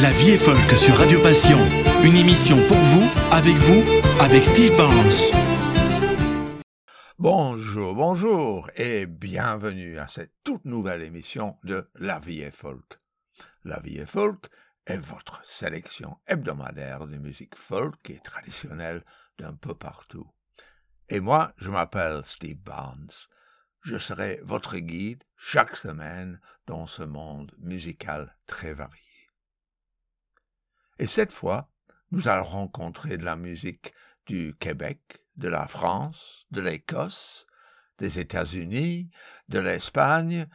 La vie est folk sur Radio Passion. Une émission pour vous, avec vous, avec Steve Barnes. Bonjour, bonjour et bienvenue à cette toute nouvelle émission de La vie est folk. La vie est folk est votre sélection hebdomadaire de musique folk et traditionnelle d'un peu partout. Et moi, je m'appelle Steve Barnes. Je serai votre guide chaque semaine dans ce monde musical très varié. Et cette fois, nous allons rencontrer de la musique du Québec, de la France, de l'Écosse, des États-Unis, de l'Espagne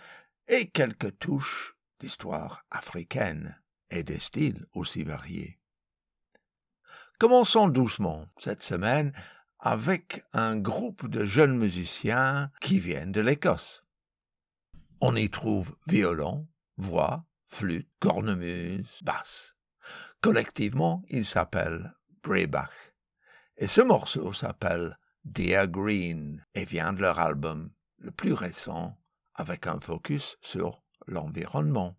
et quelques touches d'histoire africaine et des styles aussi variés. Commençons doucement cette semaine avec un groupe de jeunes musiciens qui viennent de l'Écosse. On y trouve violon, voix, flûte, cornemuse, basse. Collectivement, ils s'appellent Braybach. Et ce morceau s'appelle Dear Green et vient de leur album le plus récent avec un focus sur l'environnement.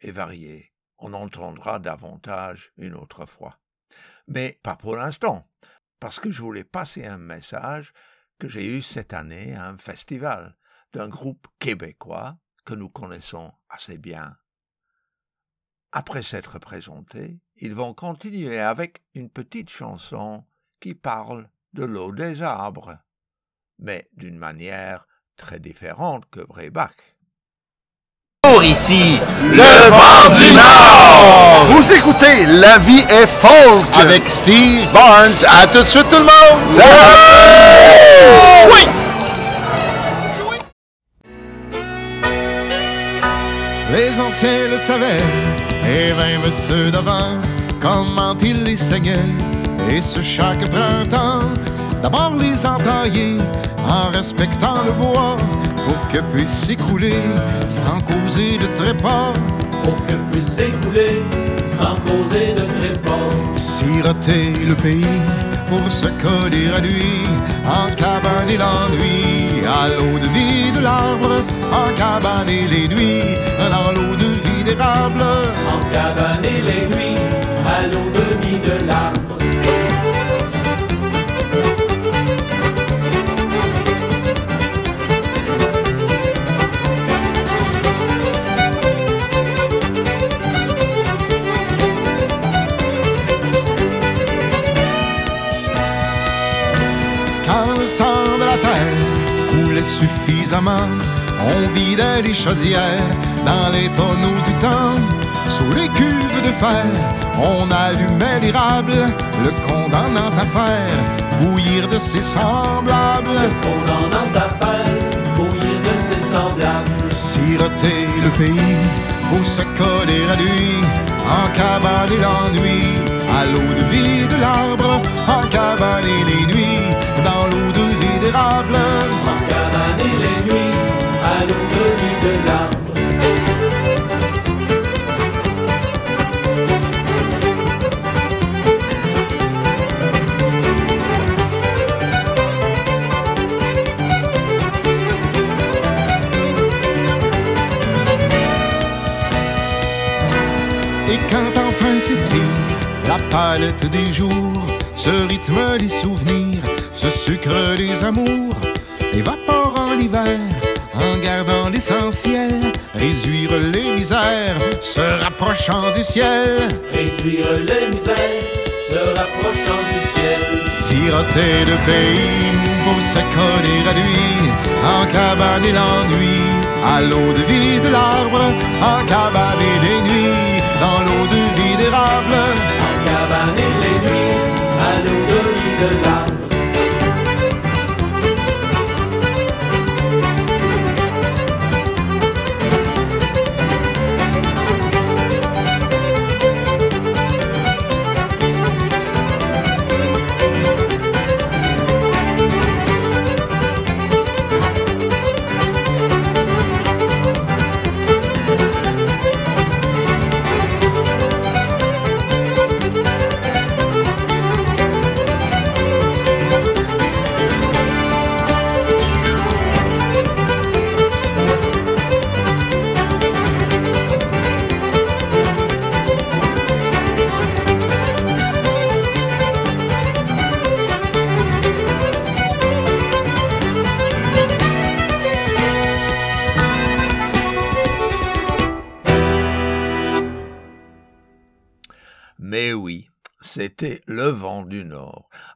Et varié. On entendra davantage une autre fois. Mais pas pour l'instant, parce que je voulais passer un message que j'ai eu cette année à un festival d'un groupe québécois que nous connaissons assez bien. Après s'être présentés, ils vont continuer avec une petite chanson qui parle de l'eau des arbres, mais d'une manière très différente que Brebac. Pour ici, le vent du Nord! Vous écoutez La vie est folk avec Steve Barnes. À tout de suite tout le monde! Oui! Les anciens le savaient, et même ceux d'avant, comment ils les saignaient. Et ce chaque printemps, d'abord les entailler en respectant le bois pour que puisse s'écouler sans causer de trépas. pour que puisse s'écouler sans causer de trépas. Siroter le pays pour se coller à lui, en cabane et l'ennui, à l'eau de vie de l'arbre, en cabane et les nuits, dans l'eau de vie d'érable. En cabane et les nuits, à l'eau de vie de l'arbre. Suffisamment, on vidait les chaudières dans les tonneaux du temps. Sous les cuves de fer, on allumait l'érable, le condamnant à faire bouillir de ses semblables. Condamnant affaire, bouillir de ses semblables. Siroter le pays pour se coller à lui, en cabane et l'ennui, à l'eau de vie de l'arbre, en cabane et les nuits, dans l'eau de vie d'érable. Et quand enfin s'étire la palette des jours, se rythme les souvenirs, se sucre les amours, évaporant l'hiver, l'essentiel, réduire les misères, se rapprochant du ciel. Réduire les misères, se rapprochant du ciel. Siroter le pays pour se coller à lui, en cabane et l'ennui, à l'eau de vie de l'arbre, en cabane et les nuits, dans l'eau de vie d'érable. En cabane et les nuits, à l'eau de vie de l'arbre.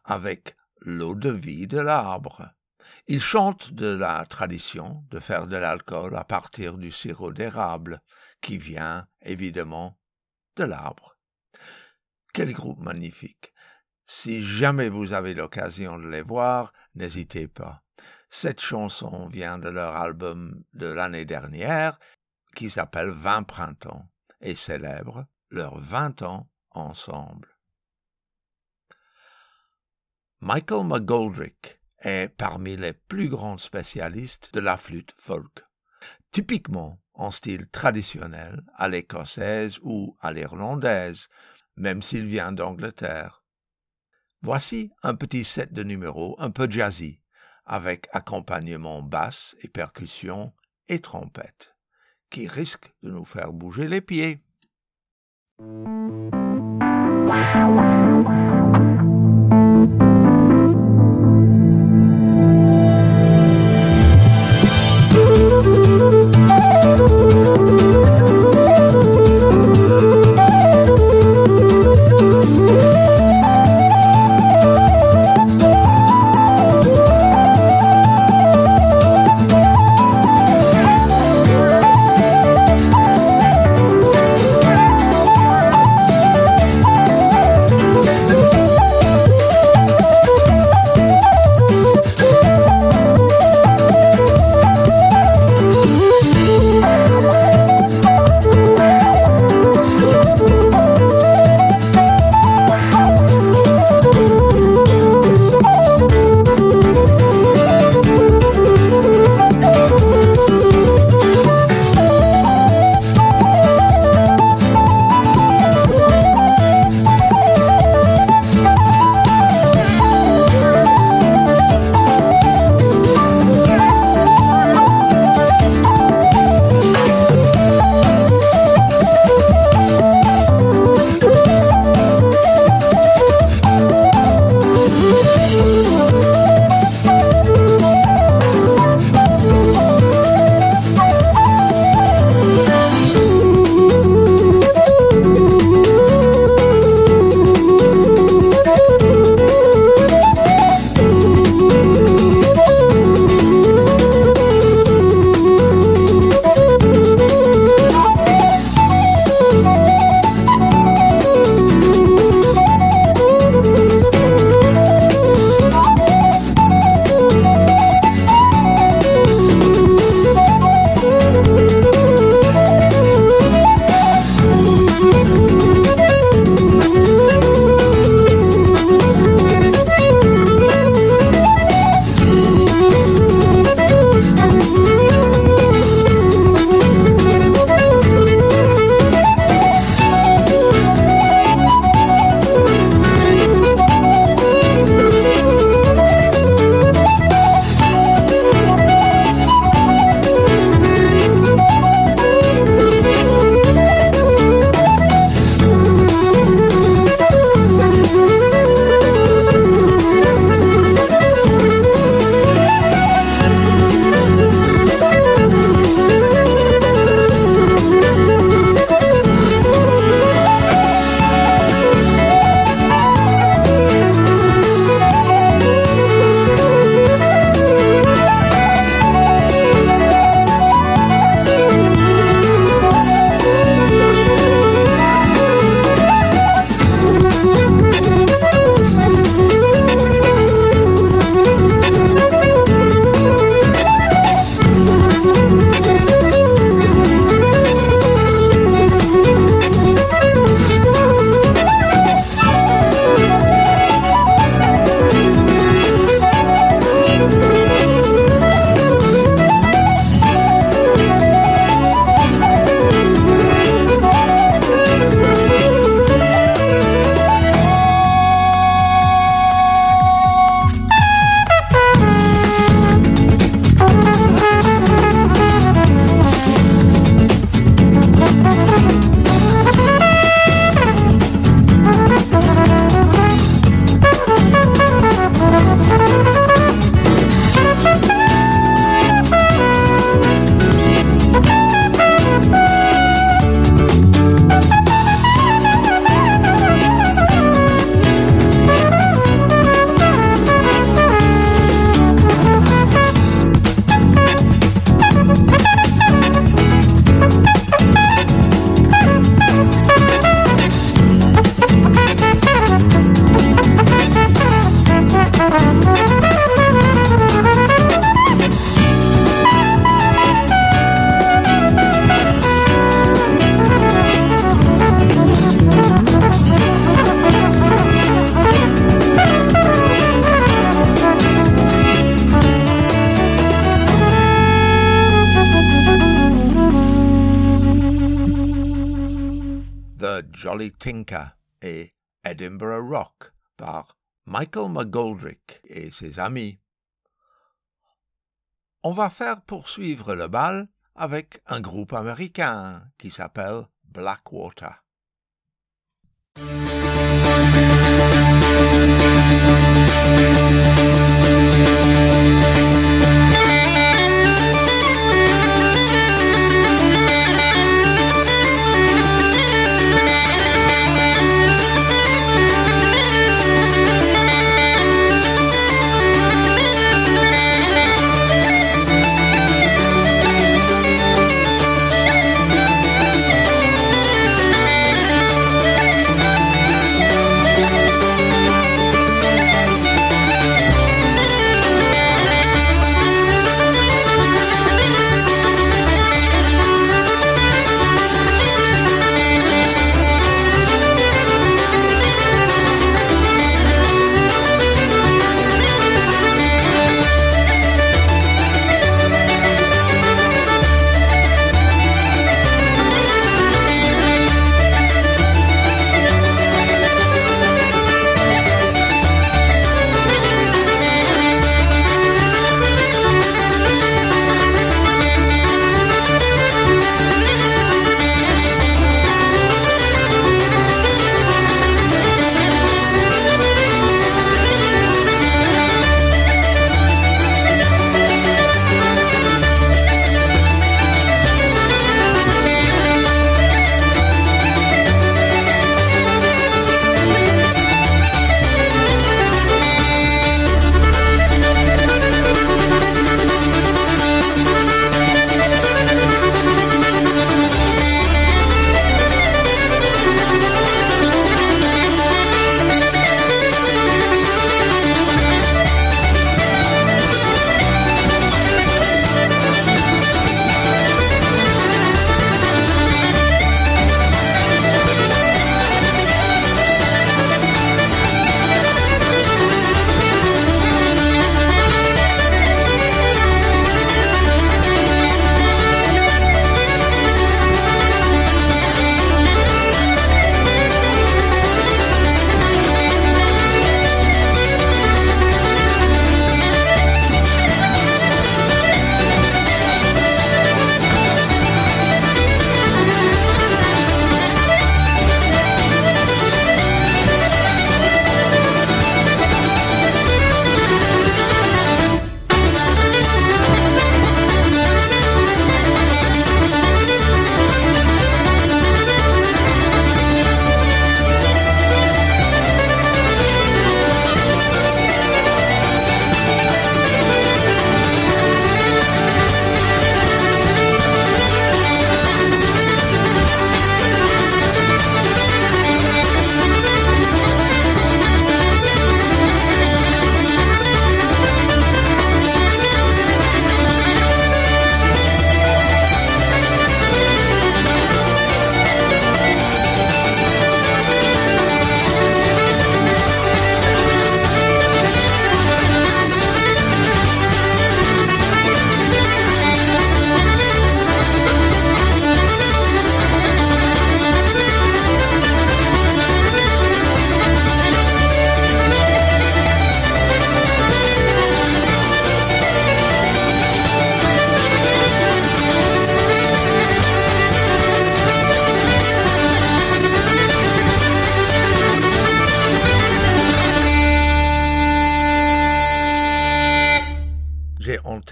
Avec l'eau de vie de l'arbre. Il chante de la tradition de faire de l'alcool à partir du sirop d'érable, qui vient évidemment de l'arbre. Quel groupe magnifique. Si jamais vous avez l'occasion de les voir, n'hésitez pas. Cette chanson vient de leur album de l'année dernière, qui s'appelle 20 printemps, et célèbre leurs 20 ans ensemble. Michael McGoldrick est parmi les plus grands spécialistes de la flûte folk, typiquement en style traditionnel à l'écossaise ou à l'irlandaise, même s'il vient d'Angleterre. Voici un petit set de numéros un peu jazzy, avec accompagnement basse et percussion et trompette, qui risque de nous faire bouger les pieds. Ses amis. On va faire poursuivre le bal avec un groupe américain qui s'appelle Blackwater.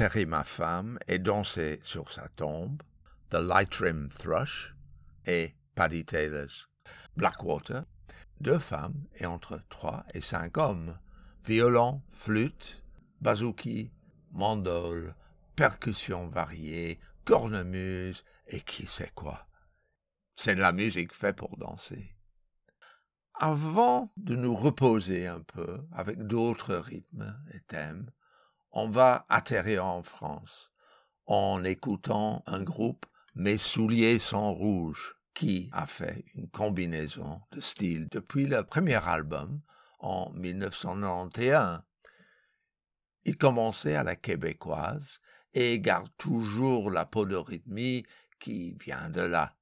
Enterré ma femme et dansé sur sa tombe, The Lightrim Thrush et Paddy Taylor's Blackwater, deux femmes et entre trois et cinq hommes, violon, flûte, bazooki, mandole, percussions variées, cornemuse et qui sait quoi. C'est de la musique faite pour danser. Avant de nous reposer un peu avec d'autres rythmes et thèmes, on va atterrir en France en écoutant un groupe Mes souliers sont rouges qui a fait une combinaison de styles depuis le premier album en 1991. Il commençait à la québécoise et garde toujours la polyrythmie qui vient de là.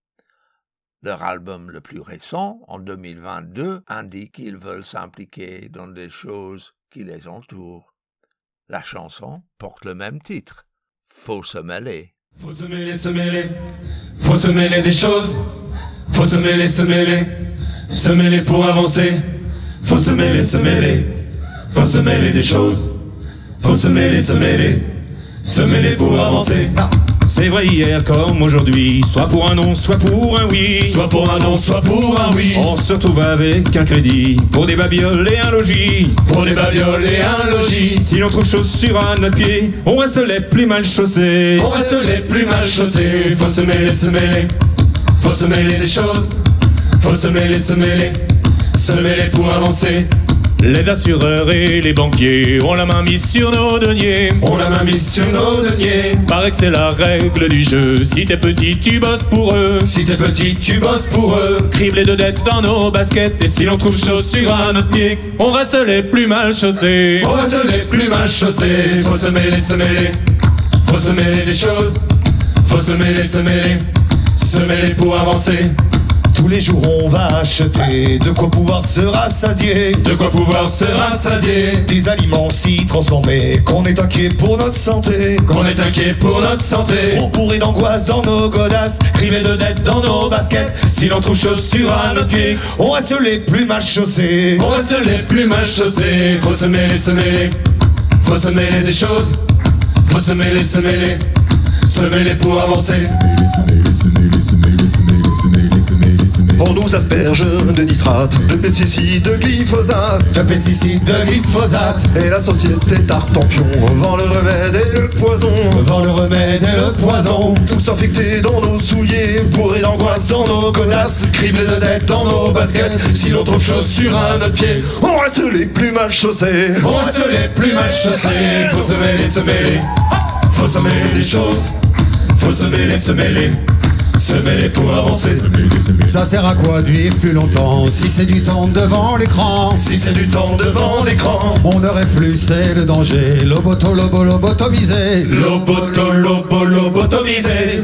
Leur album le plus récent, en 2022, indique qu'ils veulent s'impliquer dans des choses qui les entourent. La chanson porte le même titre, Faut se mêler. Faut se mêler, se mêler, faut se mêler des choses. Faut se mêler, se mêler, se mêler pour avancer. Faut se mêler, se mêler, faut se mêler des choses. Faut se mêler, se mêler, se mêler pour avancer. C'est vrai hier comme aujourd'hui, soit pour un non, soit pour un oui. Soit pour un non, soit pour un oui. On se retrouve avec un crédit pour des babioles et un logis. Pour des babioles et un logis. Si l'on trouve chaussures à notre pied, on reste les plus mal chaussés. On reste les plus mal chaussés. Faut se mêler, se mêler. Faut se mêler des choses. Faut se mêler, se mêler. Se mêler pour avancer. Les assureurs et les banquiers ont la main mise sur nos deniers. On la main mise sur nos deniers. Paraît que c'est la règle du jeu. Si t'es petit, tu bosses pour eux. Si t'es petit, tu bosses pour eux. Criblés de dettes dans nos baskets. Et si l'on trouve chaussures à notre pied, on reste les plus mal chaussés. On reste les plus mal chaussés. Faut se mêler, se mêler. Faut se mêler des choses. Faut se mêler, se mêler. Se mêler pour avancer. Tous les jours on va acheter de quoi pouvoir se rassasier. De quoi pouvoir se rassasier. Des aliments si transformés qu'on est inquiet pour notre santé. Qu'on est inquiet pour notre santé. On pourrit d'angoisse dans nos godasses, Rivés de dettes dans nos baskets. Si l'on trouve chaussures à nos pieds. on reste les plus mal chaussés. On reste les plus mal chaussés. Faut se mêler, se mêler. Faut se mêler des choses. Faut se mêler, se mêler. Se mêler pour avancer. On nous asperge de nitrates, de pesticides, de glyphosate. De pesticides, de glyphosate. Et la société Tartampion vend le remède et le poison. Vend le remède et le poison. Tous infectés dans nos souliers, Bourrés d'angoisse dans nos godasses. Criblés de dettes dans nos baskets. Si l'on trouve chaussures à notre pied. on reste les plus mal chaussés. On reste les plus mal chaussés. Faut se mêler, se mêler. Faut se mêler des choses. Faut se mêler, se mêler. Se mêler pour avancer. Ça sert à quoi de vivre plus longtemps si c'est du temps devant l'écran? Si c'est du temps devant l'écran. On aurait plus, c'est le danger, loboto, lobo, lobotomisé. Loboto.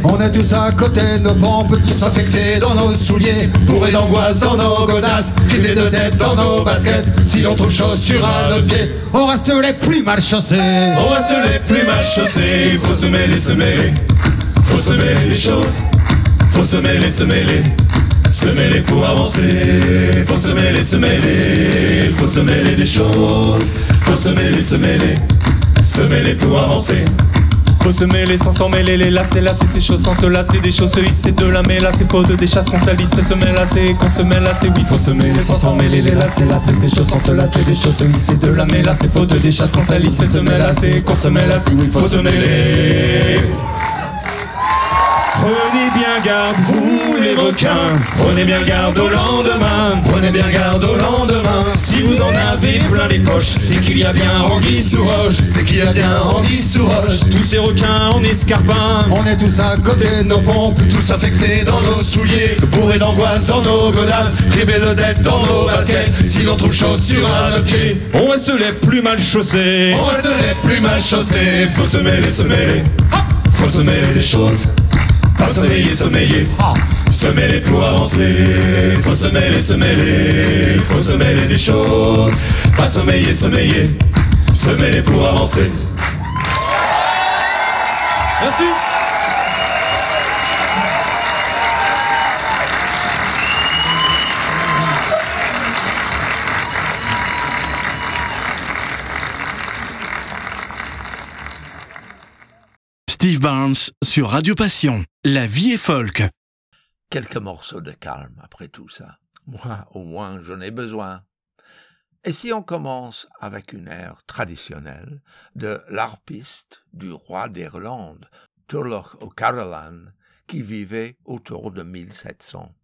On est tous à côté de nos pompes, tous infectés dans nos souliers. Bourrés d'angoisse dans nos godasses. Criblés de dettes dans nos baskets. Si l'on trouve chaussures à nos pieds. On reste les plus mal chaussés. On reste les plus mal chaussés. Faut se mêler, se mêler. Faut se mêler des choses. Faut se mêler, se mêler. Se mêler pour avancer. Faut se mêler, se mêler. Faut se mêler des choses. Faut se mêler, se mêler. Se mêler pour avancer. Faut se mêler sans s'en mêler, les lacets, lacets, c'est chaud sans se lasser, des choses se hisser de la mêle, c'est faute des chasses qu'on salisse, se mêle lasser, qu'on se mêle lasser, oui, faut se mêler sans s'en mêler, les lacets, lacets, c'est chaud sans se lasser, des choses se hisser de la mêle, c'est faute des chasses qu'on salisse, se mêle lasser, qu'on se mêle lasser, oui, faut se mêler. Prenez bien garde, vous les requins. Prenez bien garde au lendemain. Prenez bien garde au lendemain. Si vous en avez plein les poches, c'est qu'il y a bien Anguille sous roche. C'est qu'il y a bien Anguille sous roche. Tous ces requins en escarpin. On est tous à côté de nos pompes, Tous infectés dans nos souliers. Bourrés d'angoisse dans nos godasses. Criblés de dettes dans nos baskets. Si l'on trouve chaussures à nos pieds. On reste les plus mal chaussés. On reste les plus mal chaussés. Faut se mêler, se mêler. Faut se mêler des choses. Pas sommeiller, sommeiller. Se mêler pour avancer. Faut se mêler, se mêler. Faut se mêler des choses. Pas sommeiller, sommeiller. Se mêler pour avancer. Merci. Steve Barnes sur Radio Passion. La vie est folk. Quelques morceaux de calme après tout ça. Moi, au moins, j'en ai besoin. Et si on commence avec une aire traditionnelle de l'harpiste du roi d'Irlande, Turlough O'Carolan, qui vivait autour de 1700.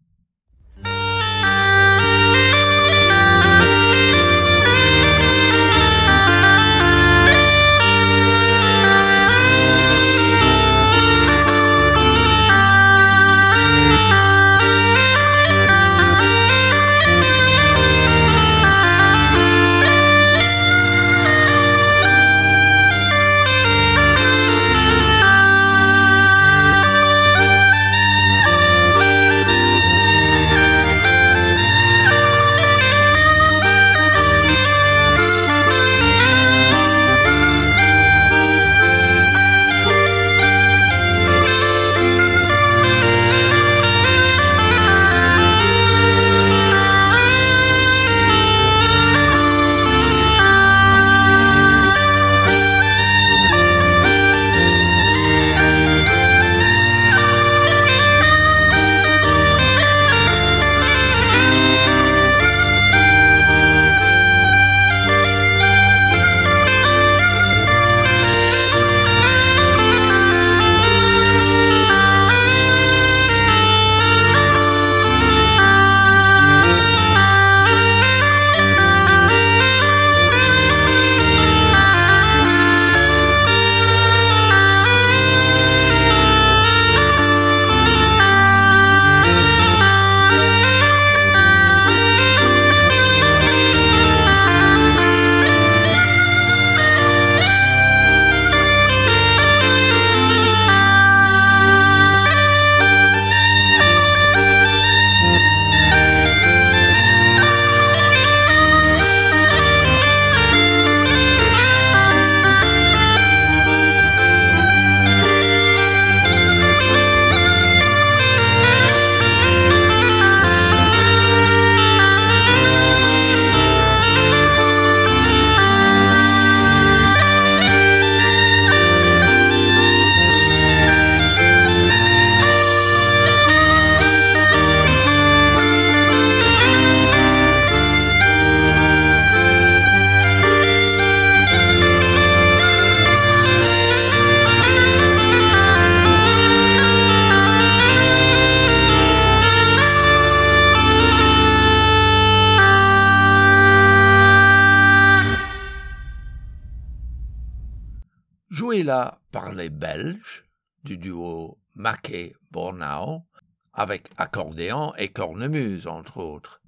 Et cornemuse, entre autres.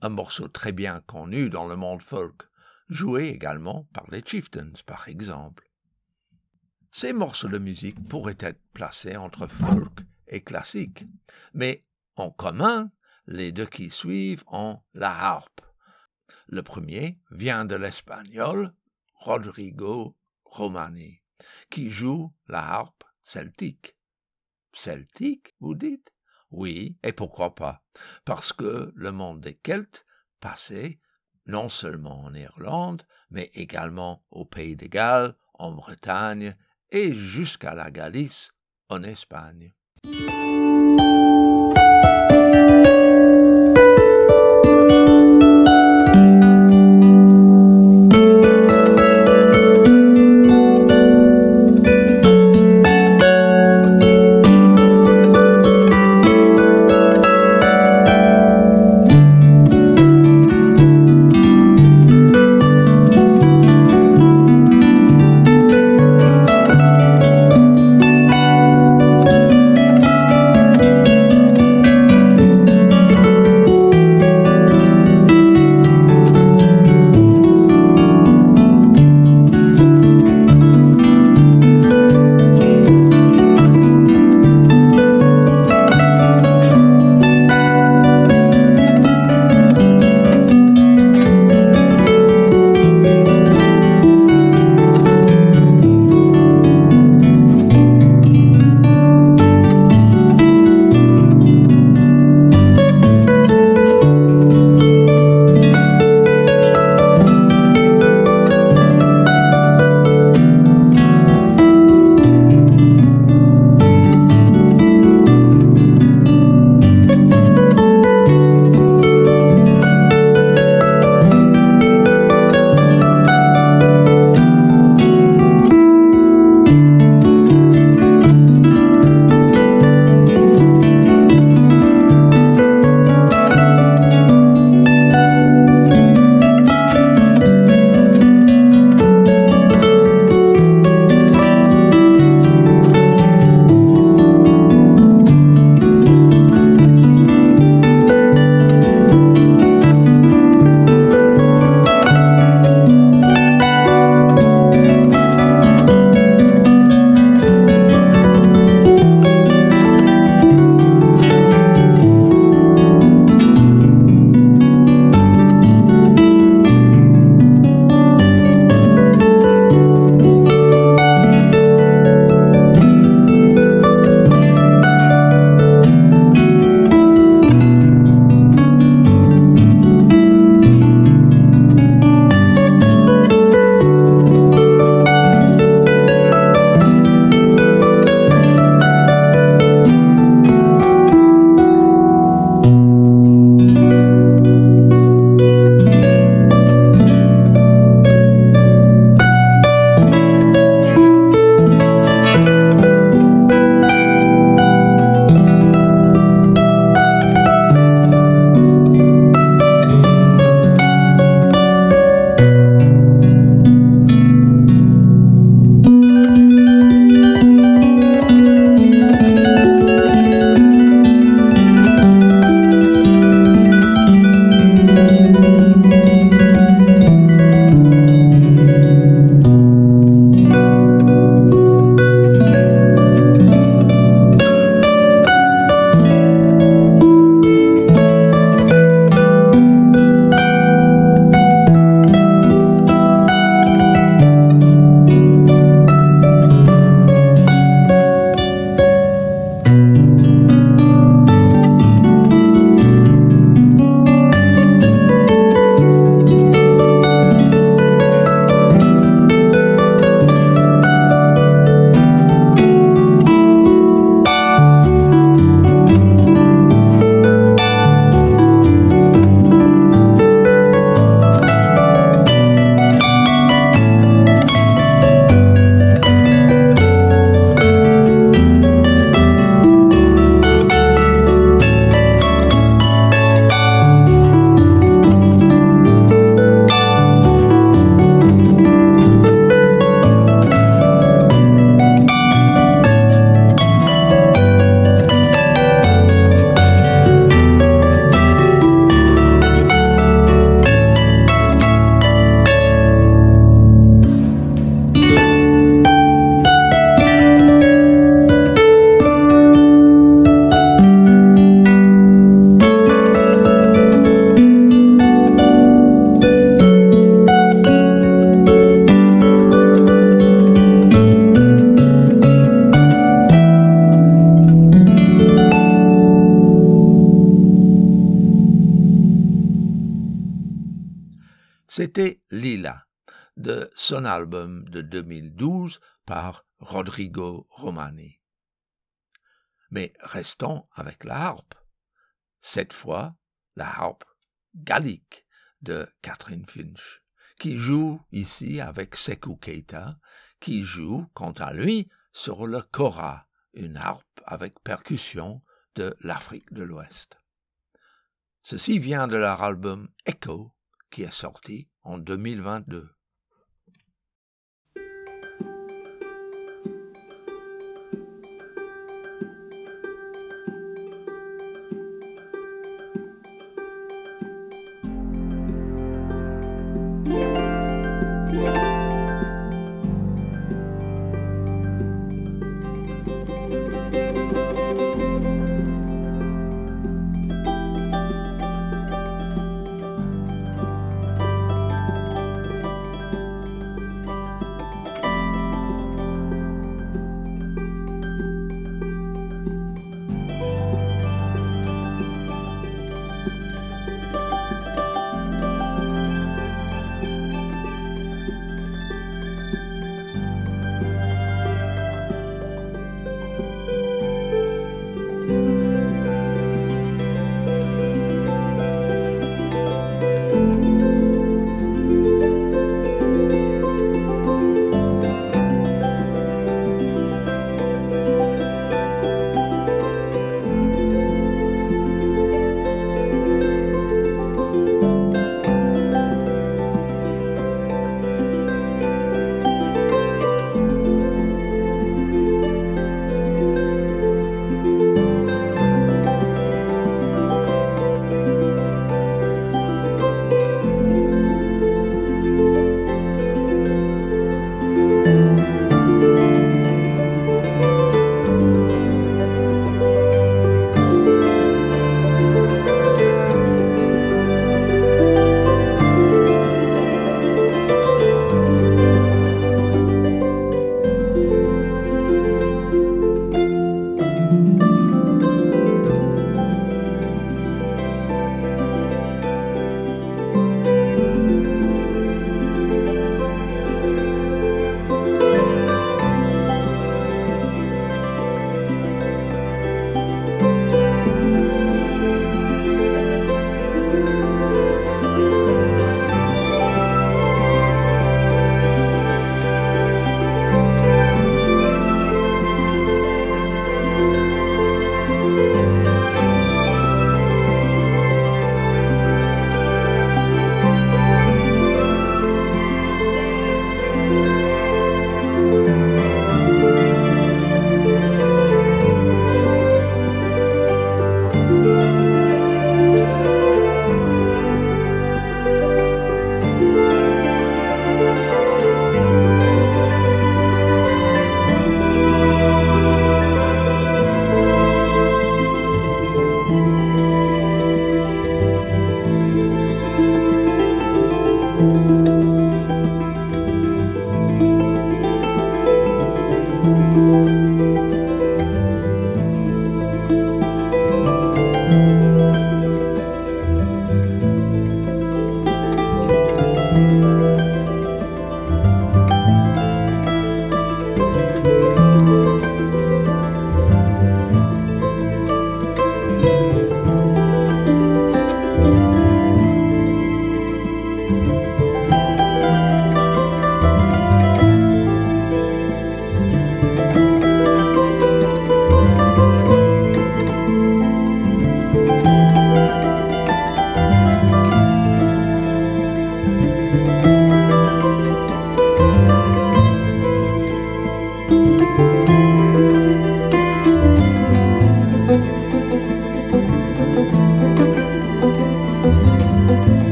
Un morceau très bien connu dans le monde folk, joué également par les Chieftains, par exemple. Ces morceaux de musique pourraient être placés entre folk et classique, mais en commun, les deux qui suivent ont la harpe. Le premier vient de l'espagnol Rodrigo Romani, qui joue la harpe celtique. Celtique, vous dites? Oui, et pourquoi pas? Parce que le monde des Celtes passait non seulement en Irlande, mais également au Pays de Galles, en Bretagne et jusqu'à la Galice, en Espagne. Album de 2012 par Rodrigo Romani. Mais restons avec la harpe. Cette fois, la harpe gallique de Catherine Finch, qui joue ici avec Sekou Keita, qui joue, quant à lui, sur le kora, une harpe avec percussion de l'Afrique de l'Ouest. Ceci vient de leur album Echo, qui est sorti en 2022.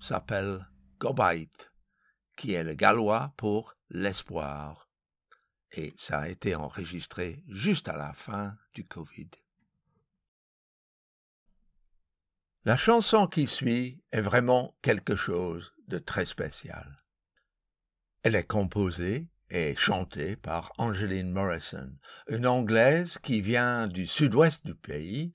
S'appelle Gobait, qui est le gallois pour l'espoir, et ça a été enregistré juste à la fin du Covid. La chanson qui suit est vraiment quelque chose de très spécial. Elle est composée et chantée par Angeline Morrison, une Anglaise qui vient du sud-ouest du pays,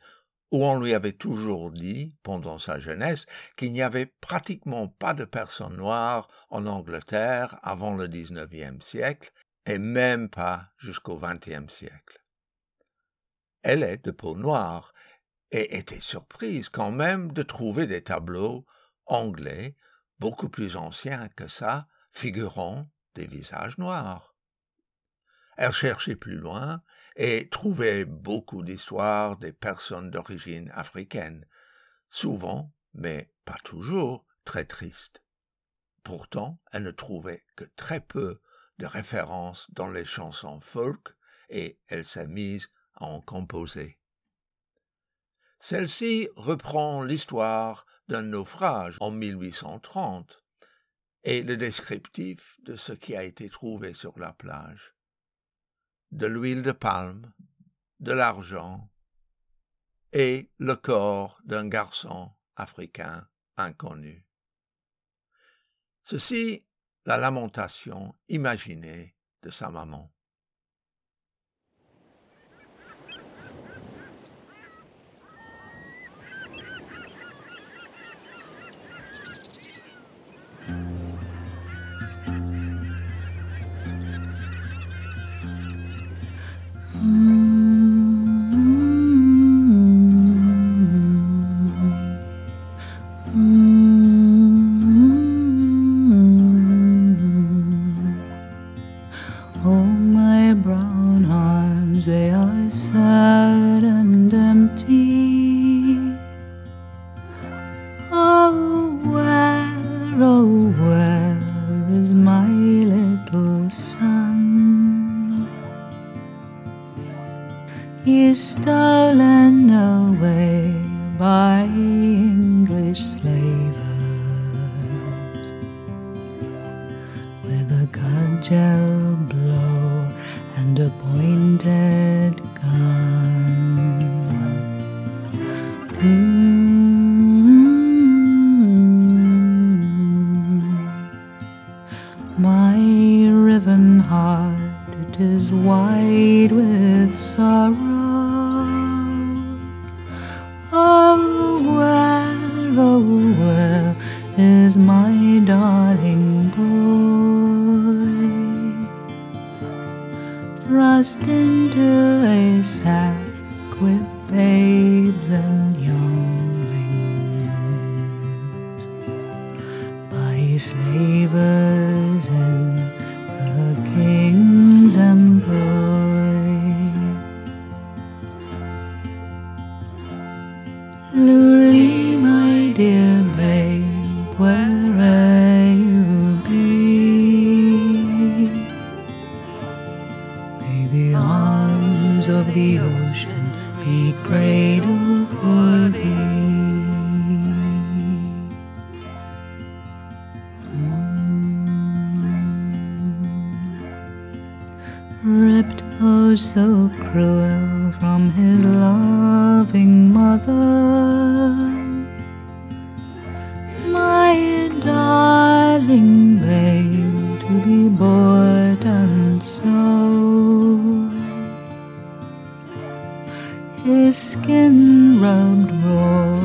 où on lui avait toujours dit, pendant sa jeunesse, qu'il n'y avait pratiquement pas de personnes noires en Angleterre avant le XIXe siècle, et même pas jusqu'au XXe siècle. Elle est de peau noire, et était surprise quand même de trouver des tableaux anglais beaucoup plus anciens que ça, figurant des visages noirs. Elle cherchait plus loin et trouvait beaucoup d'histoires des personnes d'origine africaine, souvent, mais pas toujours, très tristes. Pourtant, elle ne trouvait que très peu de références dans les chansons folk et elle s'est mise à en composer. Celle-ci reprend l'histoire d'un naufrage en 1830 et le descriptif de ce qui a été trouvé sur la plage. De l'huile de palme, de l'argent et le corps d'un garçon africain inconnu. Ceci, la lamentation imaginée de sa maman. Stop. cruel from his loving mother. My darling babe, to be born and so. His skin rubbed raw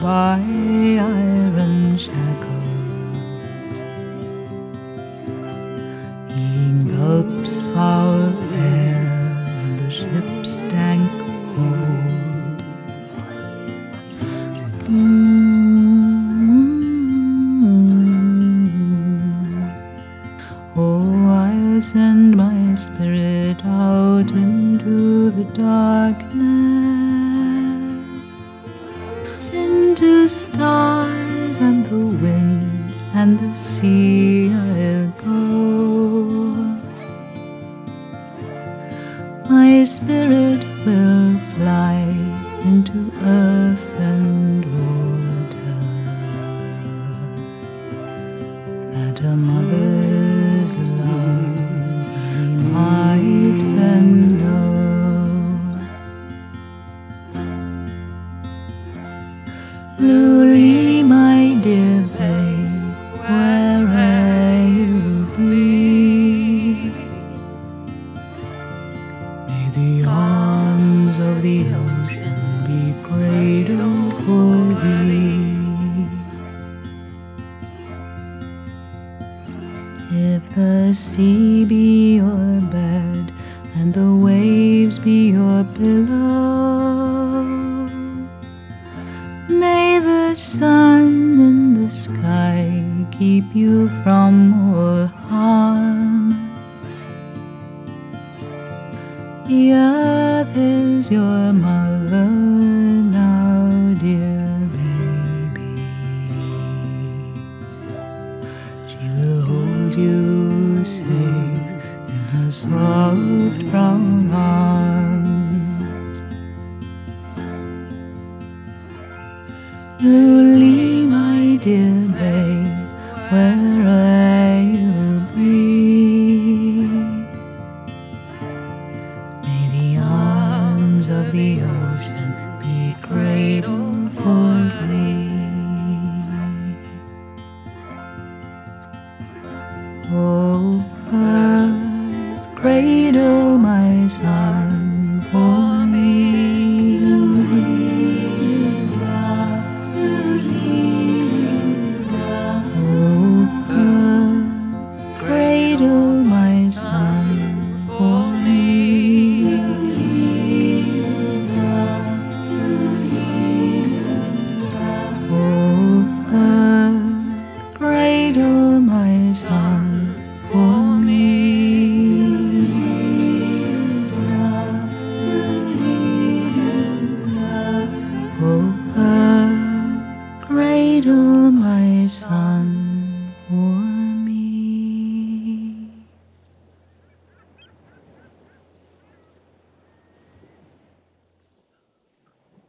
by darkness into stars and the wind and the sea I'll go. My spirit. Sea be your bed and the waves be your pillow, may the sun in the sky keep you from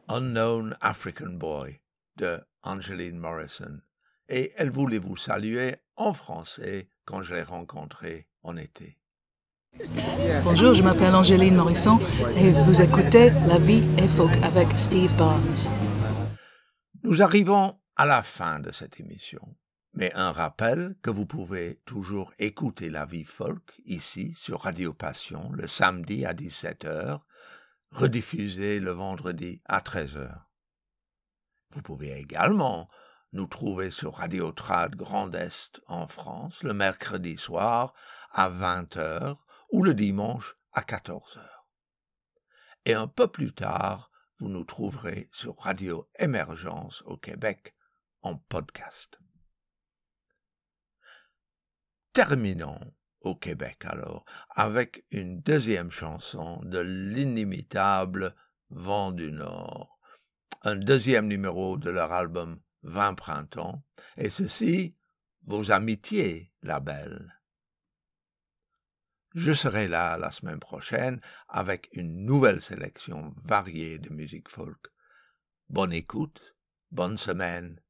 Unknown African Boy de Angeline Morrison. Et elle voulait vous saluer en français quand je l'ai rencontrée en été. Bonjour, je m'appelle Angéline Morisson et vous écoutez La vie est folk avec Steve Barnes. Nous arrivons à la fin de cette émission, mais un rappel que vous pouvez toujours écouter La vie folk ici sur Radio Passion le samedi à 17h, rediffusé le vendredi à 13h. Vous pouvez également nous trouver sur Radio Trad Grand Est en France le mercredi soir à 20h ou le dimanche à 14h. Et un peu plus tard, vous nous trouverez sur Radio Émergence au Québec en podcast. Terminons au Québec alors avec une deuxième chanson de l'inimitable Vent du Nord, un deuxième numéro de leur album 20 printemps, et ceci, vos amitiés, la belle. Je serai là la semaine prochaine avec une nouvelle sélection variée de musique folk. Bonne écoute, bonne semaine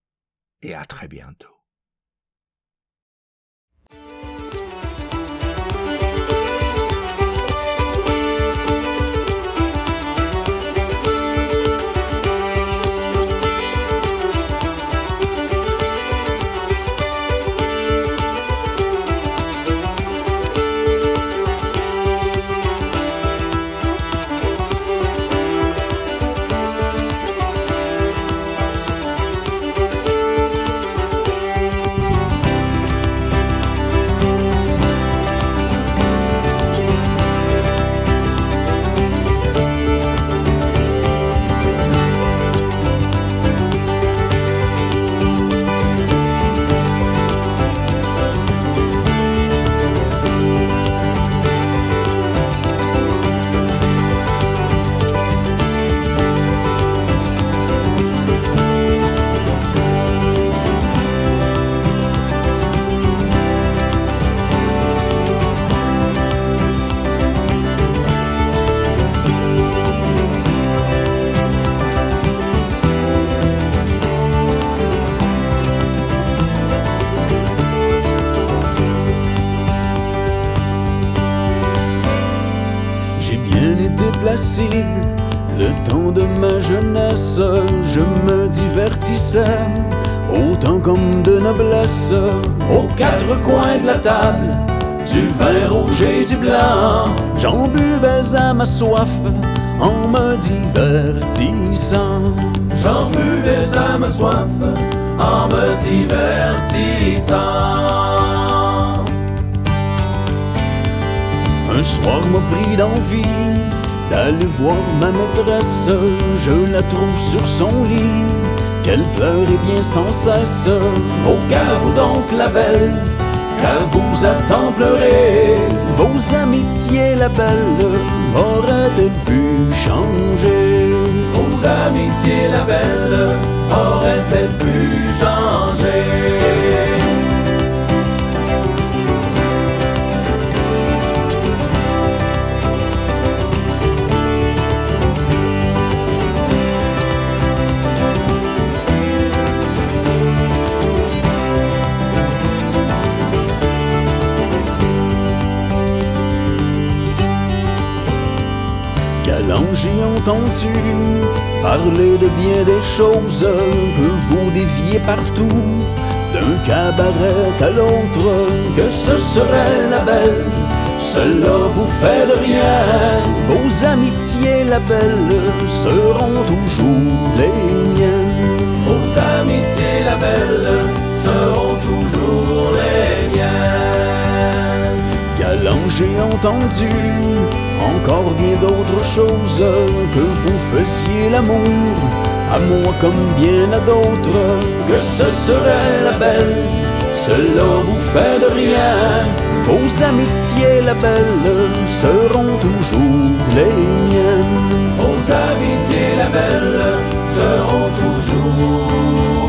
et à très bientôt. Du vin rouge et du blanc, j'en buvais à ma soif en me divertissant. J'en buvais à ma soif en me divertissant. Un soir m'a pris d'envie d'aller voir ma maîtresse. Je la trouve sur son lit, qu'elle pleure et bien sans cesse. Au vous donc la belle, car vous attend pleurer. Vos amitiés, la belle, auraient-elles pu changer? Vos amitiés, la belle, auraient-elles pu changer? J'ai entendu parler de bien des choses? Que vous déviez partout, d'un cabaret à l'autre, que ce serait la belle. Cela vous fait de rien, vos amitiés, la belle, seront toujours les miennes. Vos amitiés, la belle, seront toujours les miennes. Galant, j'ai entendu encore bien d'autres choses que vous faisiez l'amour à moi comme bien à d'autres que ce serait la belle cela vous fait de rien. Vos amitiés la belle seront toujours les miennes. Vos amitiés la belle seront toujours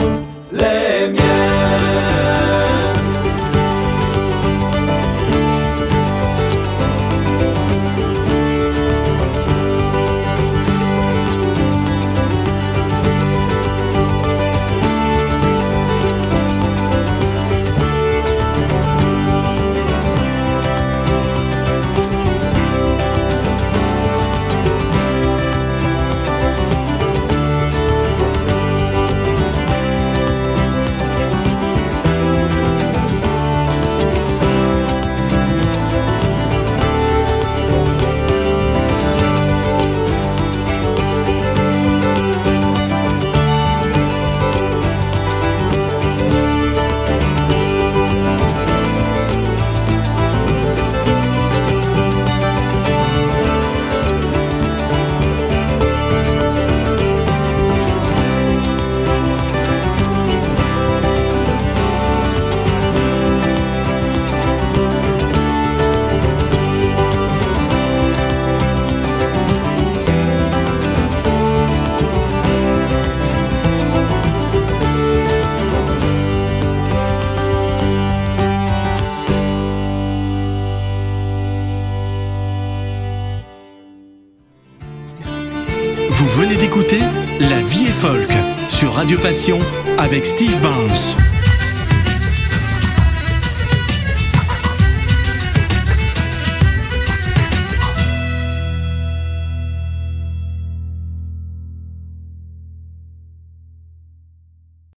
les miennes Avec Steve Barnes.